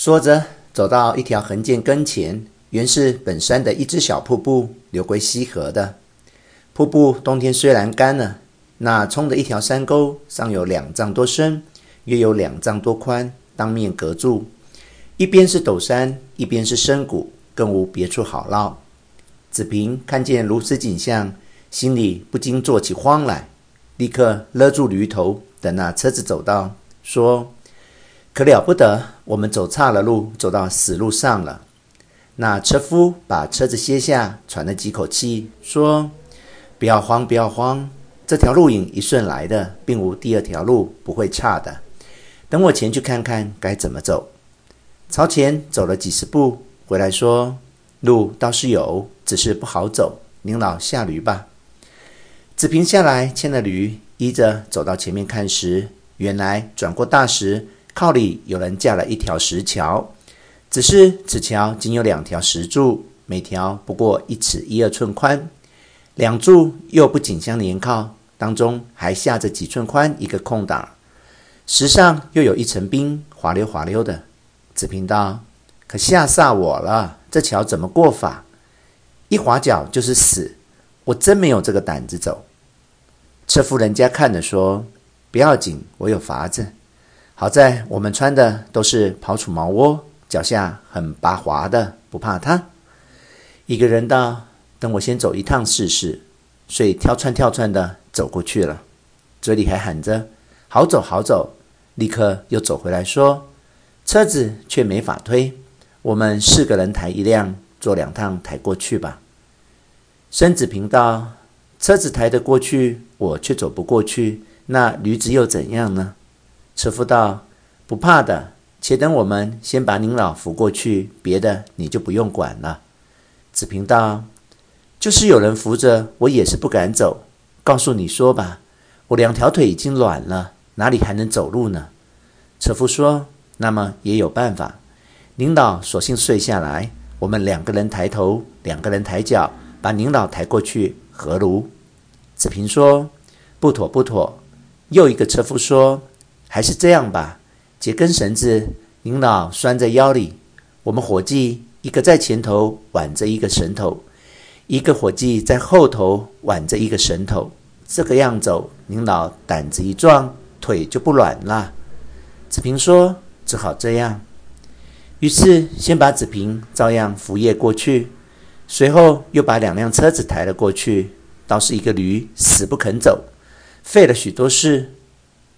说着，走到一条横涧跟前，原是本山的一只小瀑布，流归溪河的。瀑布冬天虽然干了，那冲的一条山沟上有两丈多深，约有两丈多宽，当面隔住，一边是陡山，一边是深谷，更无别处好绕。子平看见如此景象，心里不禁做起慌来，立刻勒住驴头，等那车子走到，说：“可了不得，我们走岔了路，走到死路上了。”那车夫把车子歇下，喘了几口气，说：“不要慌，不要慌，这条路影一顺来的，并无第二条路，不会差的。等我前去看看该怎么走。”朝前走了几十步，回来说：“路倒是有，只是不好走。您老下驴吧。”子平下来牵了驴，依着走到前面看时，原来转过大石，靠里有人架了一条石桥。只是此桥仅有两条石柱，每条不过一尺一二寸宽，两柱又不紧相连靠，当中还下着几寸宽一个空档，石上又有一层冰，滑溜滑溜的。子平道：“可吓煞我了，这桥怎么过法？一滑脚就是死，我真没有这个胆子走。”车夫人家看着说：“不要紧，我有法子。好在我们穿的都是刨杵茅窝。”脚下很拔滑的，不怕他。一个人道：“等我先走一趟试试。”所以跳窜跳窜的走过去了，嘴里还喊着：“好走好走。”立刻又走回来说：“车子却没法推，我们四个人抬一辆，坐两趟抬过去吧。”孙子平道：“车子抬得过去，我却走不过去，那驴子又怎样呢？”车夫道：“不怕的。”且等我们先把您老扶过去，别的你就不用管了。子平道：“就是有人扶着，我也是不敢走。告诉你说吧，我两条腿已经软了，哪里还能走路呢？”车夫说：“那么也有办法，您老索性睡下来，我们两个人抬头，两个人抬脚，把您老抬过去，何如？”子平说：“不妥，不妥。”又一个车夫说：“还是这样吧。”解根绳子，您老拴在腰里，我们伙计一个在前头挽着一个绳头，一个伙计在后头挽着一个绳头，这个样走，您老胆子一壮，腿就不软了。子平说：“只好这样。”于是先把子平照样扶曳过去，随后又把两辆车子抬了过去，倒是一个驴死不肯走，费了许多事，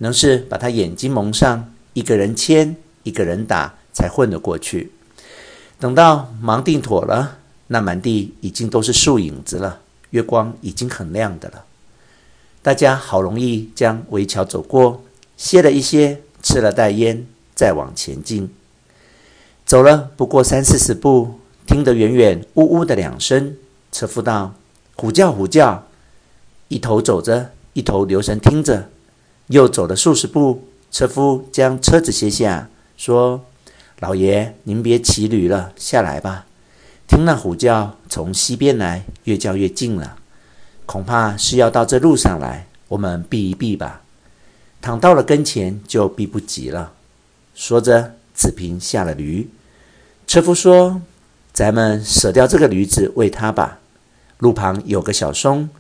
能是把他眼睛蒙上。一个人牵，一个人打，才混了过去。等到忙定妥了，那满地已经都是树影子了，月光已经很亮的了。大家好容易将围桥走过，歇了一歇，吃了袋烟，再往前进。走了不过三四十步，听得远远呜呜的两声，车夫道：“虎叫虎叫！”一头走着，一头留神听着，又走了数十步。车夫将车子歇下，说：“老爷，您别骑驴了，下来吧。听那虎叫从西边来，越叫越近了，恐怕是要到这路上来。我们避一避吧。倘到了跟前，就避不及了。”说着，子平下了驴。车夫说：“咱们舍掉这个驴子，喂它吧。路旁有个小松，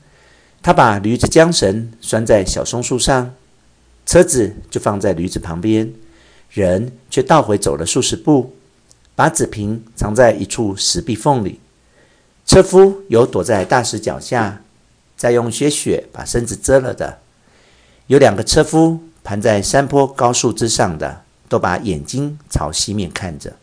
他把驴子缰绳拴在小松树上。”车子就放在驴子旁边，人却倒回走了数十步，把纸瓶藏在一处石壁缝里。车夫有躲在大石脚下，再用些雪把身子遮了的。有两个车夫盘在山坡高树枝上的，都把眼睛朝西面看着。